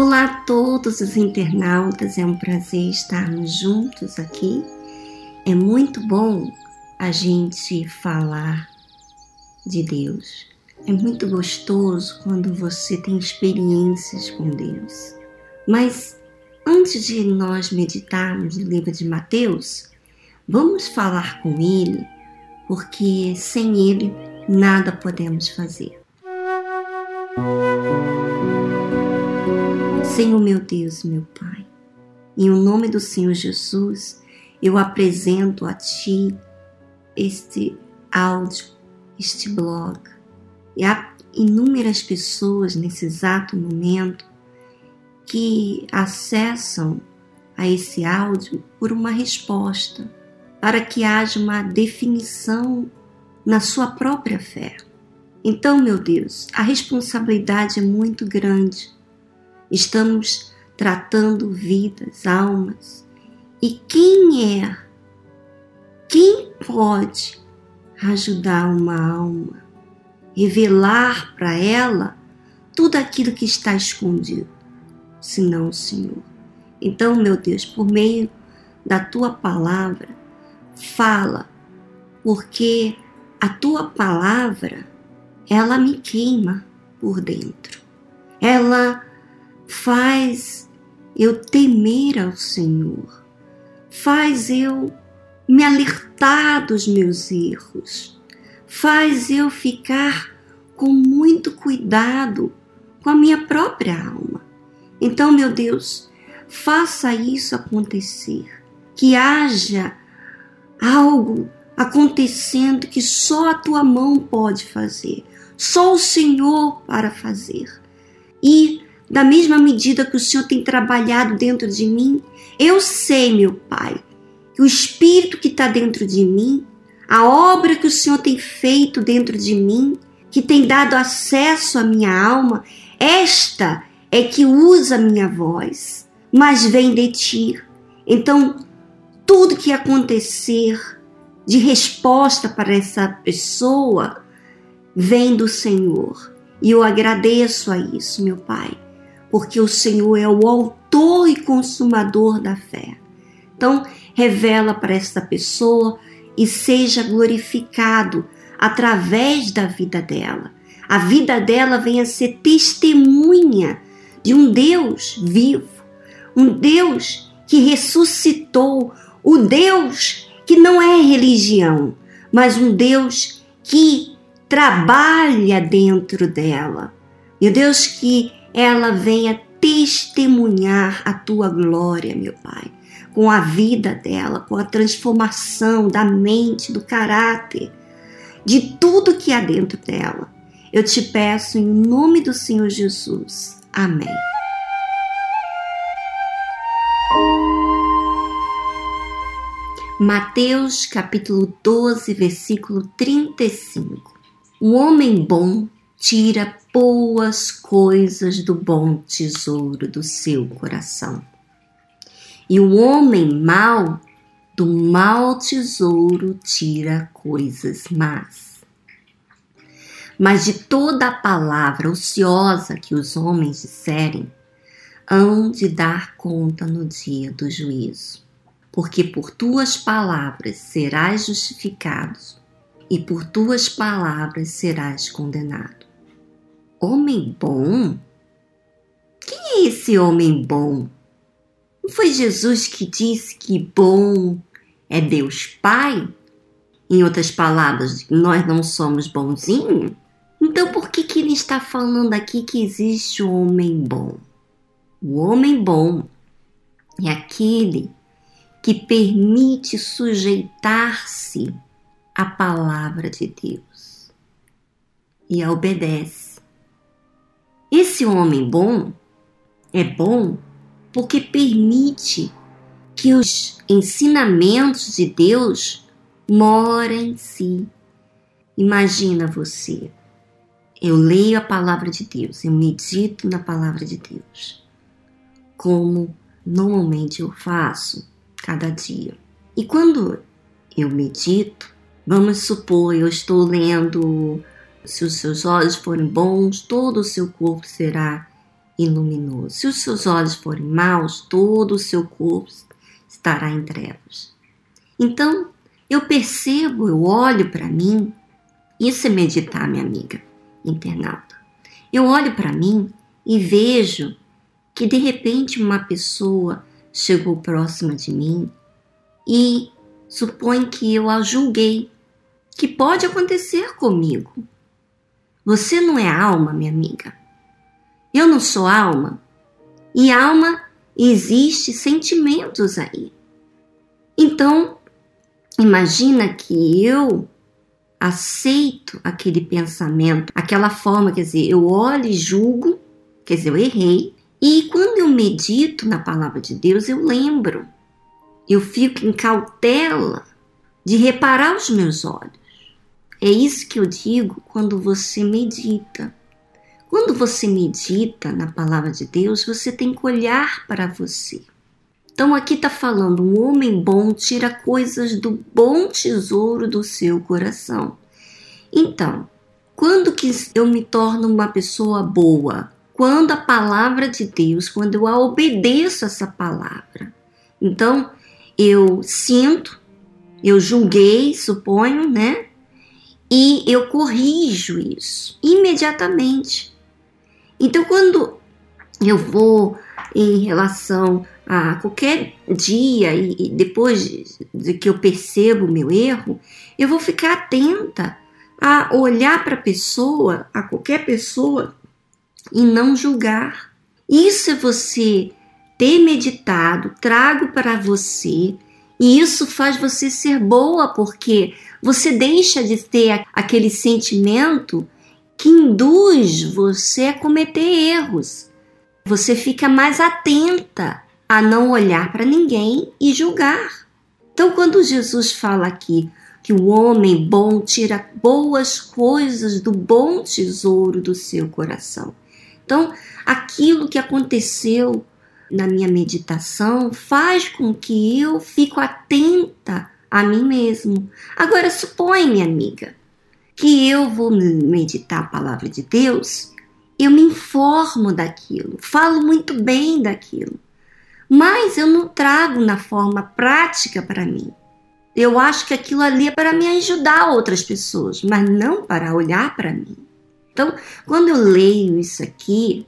Olá a todos os internautas, é um prazer estarmos juntos aqui. É muito bom a gente falar de Deus. É muito gostoso quando você tem experiências com Deus. Mas antes de nós meditarmos no livro de Mateus, vamos falar com Ele, porque sem Ele nada podemos fazer. Senhor meu Deus, meu Pai, em o nome do Senhor Jesus, eu apresento a Ti este áudio, este blog. E há inúmeras pessoas nesse exato momento que acessam a esse áudio por uma resposta, para que haja uma definição na sua própria fé. Então, meu Deus, a responsabilidade é muito grande Estamos tratando vidas, almas. E quem é? Quem pode ajudar uma alma? Revelar para ela tudo aquilo que está escondido, senão o Senhor. Então, meu Deus, por meio da tua palavra, fala, porque a tua palavra, ela me queima por dentro. Ela faz eu temer ao Senhor, faz eu me alertar dos meus erros, faz eu ficar com muito cuidado com a minha própria alma. Então, meu Deus, faça isso acontecer, que haja algo acontecendo que só a tua mão pode fazer, só o Senhor para fazer. E da mesma medida que o Senhor tem trabalhado dentro de mim, eu sei, meu Pai, que o Espírito que está dentro de mim, a obra que o Senhor tem feito dentro de mim, que tem dado acesso à minha alma, esta é que usa a minha voz, mas vem de ti. Então, tudo que acontecer de resposta para essa pessoa vem do Senhor. E eu agradeço a isso, meu Pai porque o Senhor é o autor e consumador da fé. Então, revela para esta pessoa e seja glorificado através da vida dela. A vida dela venha ser testemunha de um Deus vivo, um Deus que ressuscitou, o Deus que não é religião, mas um Deus que trabalha dentro dela. E Deus que ela venha testemunhar a tua glória, meu Pai, com a vida dela, com a transformação da mente, do caráter, de tudo que há dentro dela. Eu te peço em nome do Senhor Jesus. Amém. Mateus capítulo 12, versículo 35. O homem bom tira boas coisas do bom tesouro do seu coração. E o homem mau do mau tesouro tira coisas más. Mas de toda a palavra ociosa que os homens disserem, hão de dar conta no dia do juízo. Porque por tuas palavras serás justificado, e por tuas palavras serás condenado. Homem bom? Quem é esse homem bom? Não foi Jesus que disse que bom é Deus Pai? Em outras palavras, nós não somos bonzinhos? Então por que, que ele está falando aqui que existe o homem bom? O homem bom é aquele que permite sujeitar-se à palavra de Deus e a obedece esse homem bom é bom porque permite que os ensinamentos de Deus morem em si. Imagina você, eu leio a palavra de Deus, eu medito na palavra de Deus, como normalmente eu faço cada dia. E quando eu medito, vamos supor, eu estou lendo se os seus olhos forem bons, todo o seu corpo será e luminoso. Se os seus olhos forem maus, todo o seu corpo estará em trevas. Então, eu percebo, eu olho para mim, isso é meditar, minha amiga internauta. Eu olho para mim e vejo que de repente uma pessoa chegou próxima de mim e supõe que eu a julguei, que pode acontecer comigo. Você não é alma, minha amiga. Eu não sou alma. E alma existe sentimentos aí. Então, imagina que eu aceito aquele pensamento, aquela forma, quer dizer, eu olho e julgo, quer dizer, eu errei, e quando eu medito na palavra de Deus, eu lembro, eu fico em cautela de reparar os meus olhos. É isso que eu digo quando você medita. Quando você medita na palavra de Deus, você tem que olhar para você. Então aqui está falando: um homem bom tira coisas do bom tesouro do seu coração. Então, quando que eu me torno uma pessoa boa? quando a palavra de Deus, quando eu obedeço essa palavra. Então, eu sinto, eu julguei, suponho, né? E eu corrijo isso imediatamente. Então, quando eu vou em relação a qualquer dia e depois de que eu percebo o meu erro, eu vou ficar atenta a olhar para a pessoa, a qualquer pessoa, e não julgar. Isso é você ter meditado, trago para você, e isso faz você ser boa, porque você deixa de ter aquele sentimento que induz você a cometer erros. Você fica mais atenta a não olhar para ninguém e julgar. Então, quando Jesus fala aqui que o homem bom tira boas coisas do bom tesouro do seu coração, então, aquilo que aconteceu na minha meditação faz com que eu fico atenta a mim mesmo. Agora, supõe, minha amiga, que eu vou meditar a palavra de Deus, eu me informo daquilo, falo muito bem daquilo, mas eu não trago na forma prática para mim. Eu acho que aquilo ali é para me ajudar outras pessoas, mas não para olhar para mim. Então, quando eu leio isso aqui,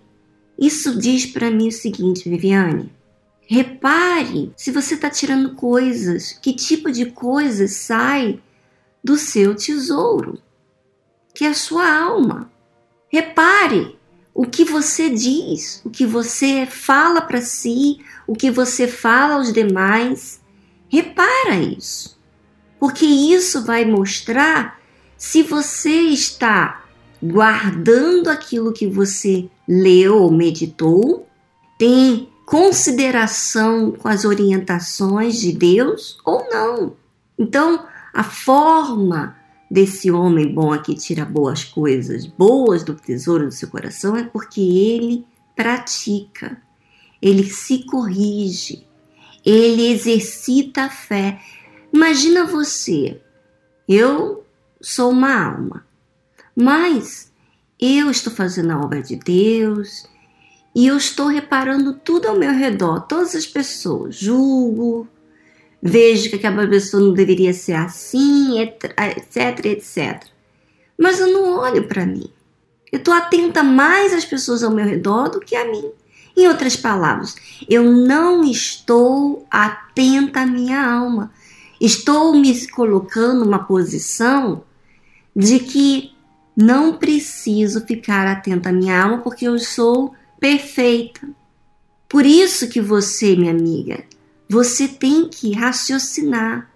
isso diz para mim o seguinte, Viviane: repare se você está tirando coisas, que tipo de coisas sai do seu tesouro, que é a sua alma. Repare o que você diz, o que você fala para si, o que você fala aos demais. Repara isso, porque isso vai mostrar se você está guardando aquilo que você leu ou meditou, tem consideração com as orientações de Deus ou não. Então, a forma desse homem bom aqui tira boas coisas, boas do tesouro do seu coração, é porque ele pratica, ele se corrige, ele exercita a fé. Imagina você, eu sou uma alma, mas eu estou fazendo a obra de Deus e eu estou reparando tudo ao meu redor, todas as pessoas. Julgo, vejo que aquela pessoa não deveria ser assim, etc, etc. Mas eu não olho para mim. Eu estou atenta mais às pessoas ao meu redor do que a mim. Em outras palavras, eu não estou atenta à minha alma. Estou me colocando numa posição de que não preciso ficar atenta à minha alma porque eu sou perfeita. Por isso que você, minha amiga, você tem que raciocinar,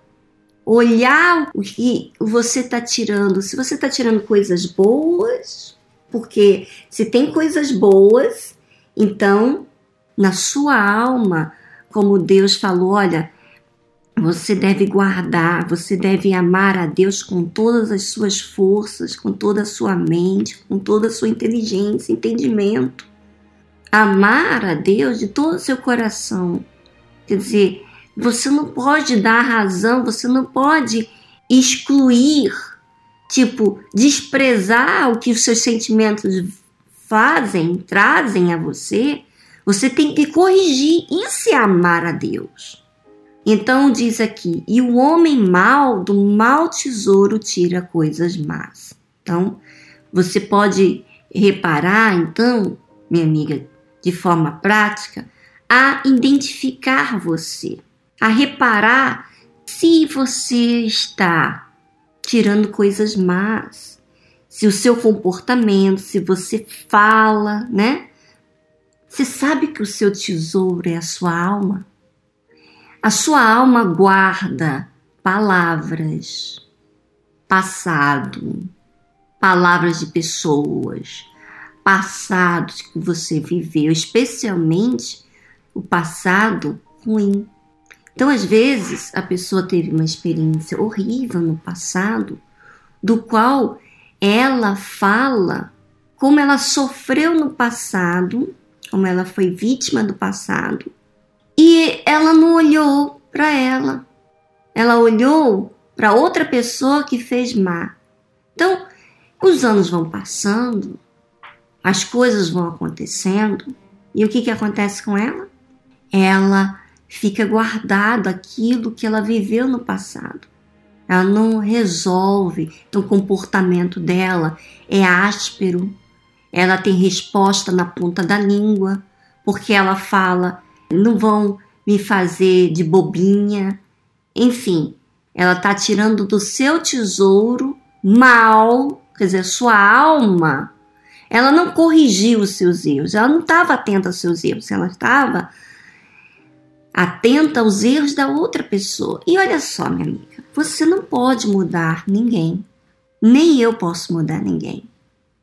olhar o que você está tirando. Se você está tirando coisas boas, porque se tem coisas boas, então na sua alma, como Deus falou, olha, você deve guardar, você deve amar a Deus com todas as suas forças, com toda a sua mente, com toda a sua inteligência, entendimento. Amar a Deus de todo o seu coração. Quer dizer, você não pode dar razão, você não pode excluir, tipo, desprezar o que os seus sentimentos fazem, trazem a você, você tem que corrigir. Isso é amar a Deus. Então diz aqui: e o homem mau do mau tesouro tira coisas más. Então, você pode reparar, então, minha amiga, de forma prática, a identificar você, a reparar se você está tirando coisas más, se o seu comportamento, se você fala, né? Você sabe que o seu tesouro é a sua alma? A sua alma guarda palavras, passado, palavras de pessoas, passados que você viveu, especialmente o passado ruim. Então, às vezes, a pessoa teve uma experiência horrível no passado, do qual ela fala como ela sofreu no passado, como ela foi vítima do passado, e ela não olhou para ela. Ela olhou para outra pessoa que fez má. Então, os anos vão passando, as coisas vão acontecendo, e o que, que acontece com ela? Ela fica guardado aquilo que ela viveu no passado. Ela não resolve, então o comportamento dela é áspero, ela tem resposta na ponta da língua, porque ela fala não vão me fazer de bobinha. Enfim, ela está tirando do seu tesouro mal, quer dizer, sua alma. Ela não corrigiu os seus erros, ela não estava atenta aos seus erros, ela estava atenta aos erros da outra pessoa. E olha só, minha amiga, você não pode mudar ninguém, nem eu posso mudar ninguém.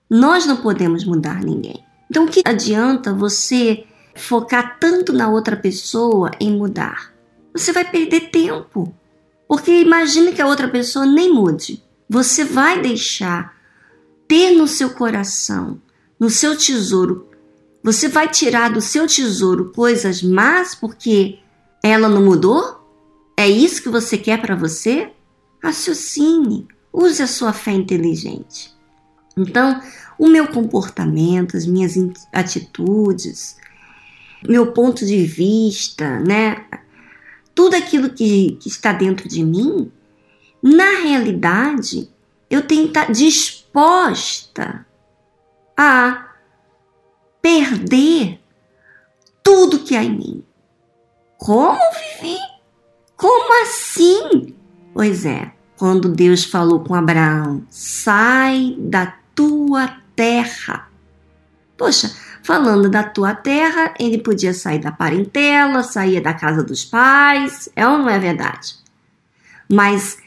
Nós não podemos mudar ninguém. Então, o que adianta você focar tanto na outra pessoa em mudar. Você vai perder tempo. Porque imagine que a outra pessoa nem mude. Você vai deixar ter no seu coração, no seu tesouro, você vai tirar do seu tesouro coisas más porque ela não mudou? É isso que você quer para você? Raciocine, use a sua fé inteligente. Então, o meu comportamento, as minhas atitudes, meu ponto de vista, né? Tudo aquilo que, que está dentro de mim, na realidade, eu tenho que estar disposta a perder tudo que há em mim. Como, Vivi? Como assim? Pois é, quando Deus falou com Abraão: sai da tua terra. Poxa, falando da tua terra, ele podia sair da parentela, sair da casa dos pais, é ou não é verdade? Mas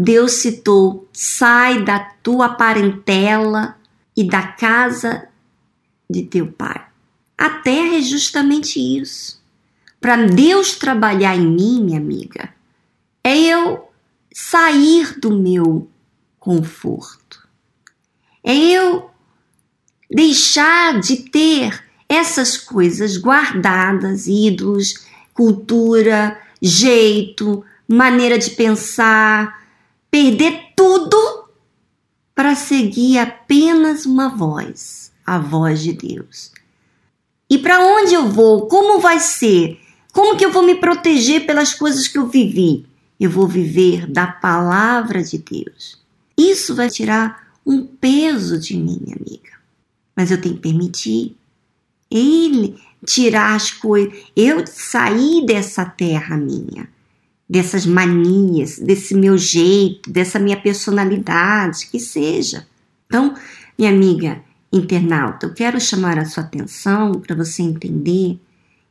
Deus citou: sai da tua parentela e da casa de teu pai. A terra é justamente isso. Para Deus trabalhar em mim, minha amiga, é eu sair do meu conforto. É eu deixar de ter essas coisas guardadas, ídolos, cultura, jeito, maneira de pensar, perder tudo para seguir apenas uma voz, a voz de Deus. E para onde eu vou? Como vai ser? Como que eu vou me proteger pelas coisas que eu vivi? Eu vou viver da palavra de Deus. Isso vai tirar um peso de mim, amiga mas eu tenho que permitir ele tirar as coisas, eu sair dessa terra minha, dessas manias, desse meu jeito, dessa minha personalidade, que seja. Então, minha amiga internauta, eu quero chamar a sua atenção para você entender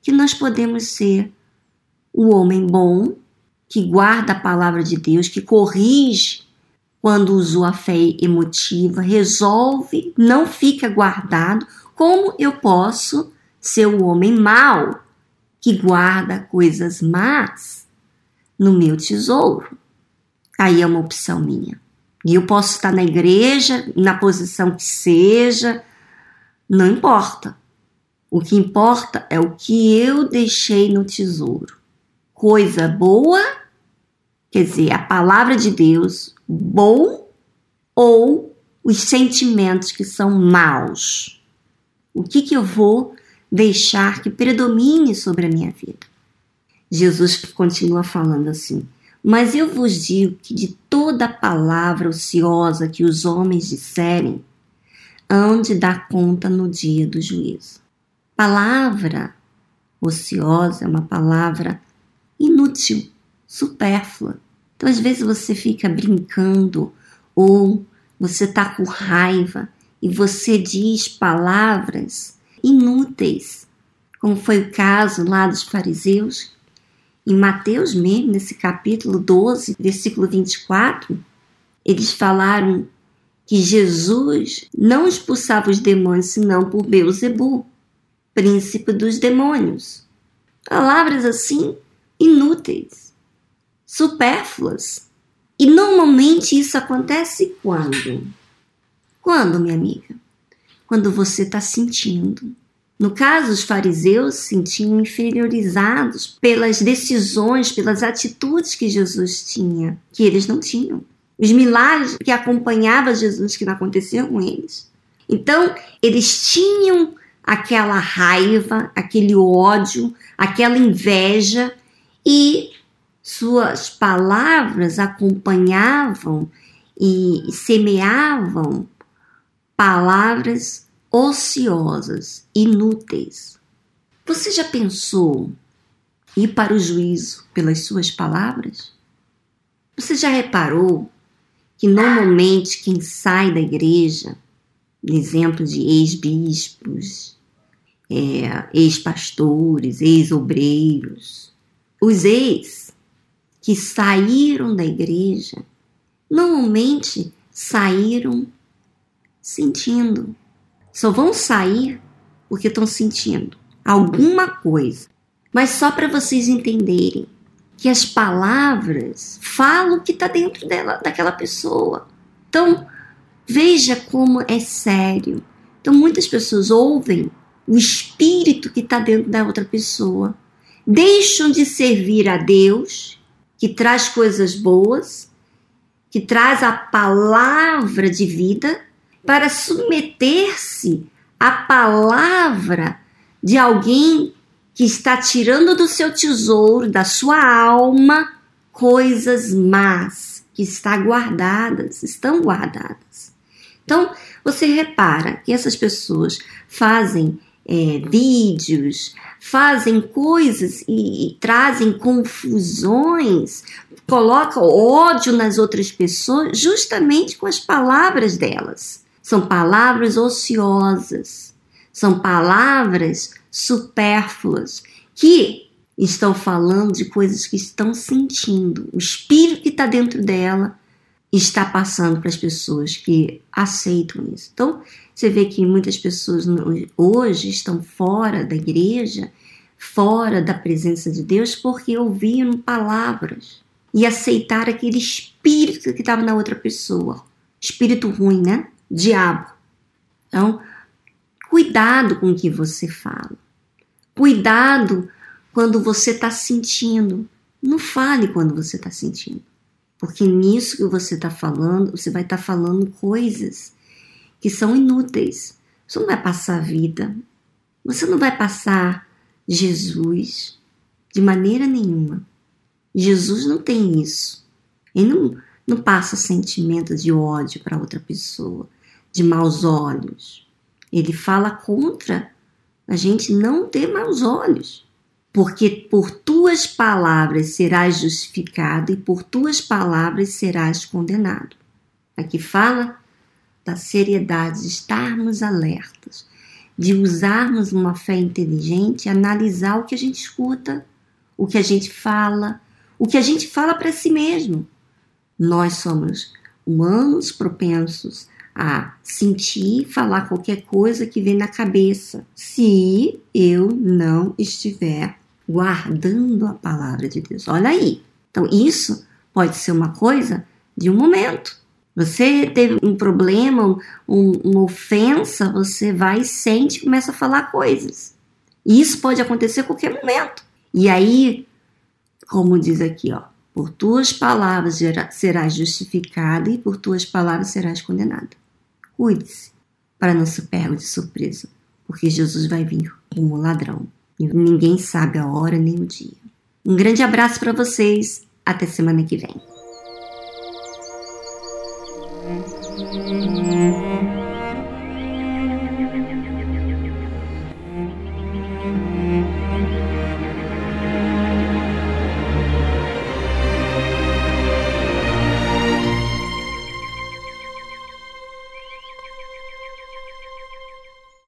que nós podemos ser o homem bom que guarda a palavra de Deus, que corrige quando usou a fé emotiva, resolve, não fica guardado, como eu posso ser o homem mau que guarda coisas más no meu tesouro? Aí é uma opção minha. E eu posso estar na igreja, na posição que seja, não importa. O que importa é o que eu deixei no tesouro. Coisa boa, quer dizer, a palavra de Deus, bom ou os sentimentos que são maus. O que, que eu vou deixar que predomine sobre a minha vida? Jesus continua falando assim: Mas eu vos digo que de toda palavra ociosa que os homens disserem, hão de dar conta no dia do juízo. Palavra ociosa é uma palavra inútil, supérflua. Então, às vezes, você fica brincando ou você está com raiva e você diz palavras inúteis, como foi o caso lá dos fariseus. Em Mateus mesmo, nesse capítulo 12, versículo 24, eles falaram que Jesus não expulsava os demônios senão por Beuzebu, príncipe dos demônios. Palavras assim inúteis, supérfluas. E normalmente isso acontece quando? Quando, minha amiga? Quando você está sentindo. No caso, os fariseus se sentiam inferiorizados pelas decisões, pelas atitudes que Jesus tinha, que eles não tinham os milagres que acompanhavam Jesus que não aconteciam com eles. Então, eles tinham aquela raiva, aquele ódio, aquela inveja e suas palavras acompanhavam e semeavam palavras ociosas, inúteis. Você já pensou ir para o juízo pelas suas palavras? Você já reparou que normalmente quem sai da igreja, exemplo de ex-bispos, é, ex-pastores, ex-obreiros, os ex que saíram da igreja, normalmente saíram sentindo. Só vão sair porque estão sentindo alguma coisa. Mas só para vocês entenderem, que as palavras falam o que está dentro dela, daquela pessoa. Então, veja como é sério. Então, muitas pessoas ouvem o espírito que está dentro da outra pessoa, deixam de servir a Deus, que traz coisas boas, que traz a palavra de vida, para submeter-se à palavra de alguém que está tirando do seu tesouro, da sua alma, coisas más que está guardadas, estão guardadas. Então, você repara que essas pessoas fazem é, vídeos, fazem coisas e, e trazem confusões, colocam ódio nas outras pessoas justamente com as palavras delas. São palavras ociosas, são palavras supérfluas, que estão falando de coisas que estão sentindo. O espírito que está dentro dela está passando para as pessoas que aceitam isso. Então, você vê que muitas pessoas hoje estão fora da igreja, fora da presença de Deus, porque ouviram palavras e aceitaram aquele espírito que estava na outra pessoa. Espírito ruim, né? Diabo. Então, Cuidado com o que você fala. Cuidado quando você está sentindo. Não fale quando você está sentindo. Porque nisso que você está falando, você vai estar tá falando coisas que são inúteis. Você não vai passar a vida. Você não vai passar Jesus de maneira nenhuma. Jesus não tem isso. Ele não, não passa sentimento de ódio para outra pessoa, de maus olhos. Ele fala contra a gente não ter maus olhos. Porque por tuas palavras serás justificado e por tuas palavras serás condenado. Aqui fala da seriedade de estarmos alertas, de usarmos uma fé inteligente, analisar o que a gente escuta, o que a gente fala, o que a gente fala para si mesmo. Nós somos humanos propensos a sentir, falar qualquer coisa que vem na cabeça, se eu não estiver guardando a palavra de Deus. Olha aí. Então, isso pode ser uma coisa de um momento. Você teve um problema, um, uma ofensa, você vai, sente e começa a falar coisas. Isso pode acontecer a qualquer momento. E aí, como diz aqui, ó, por tuas palavras serás justificado e por tuas palavras serás condenado. Cuide-se para não se pegue de surpresa porque Jesus vai vir como ladrão. E ninguém sabe a hora nem o dia. Um grande abraço para vocês. Até semana que vem.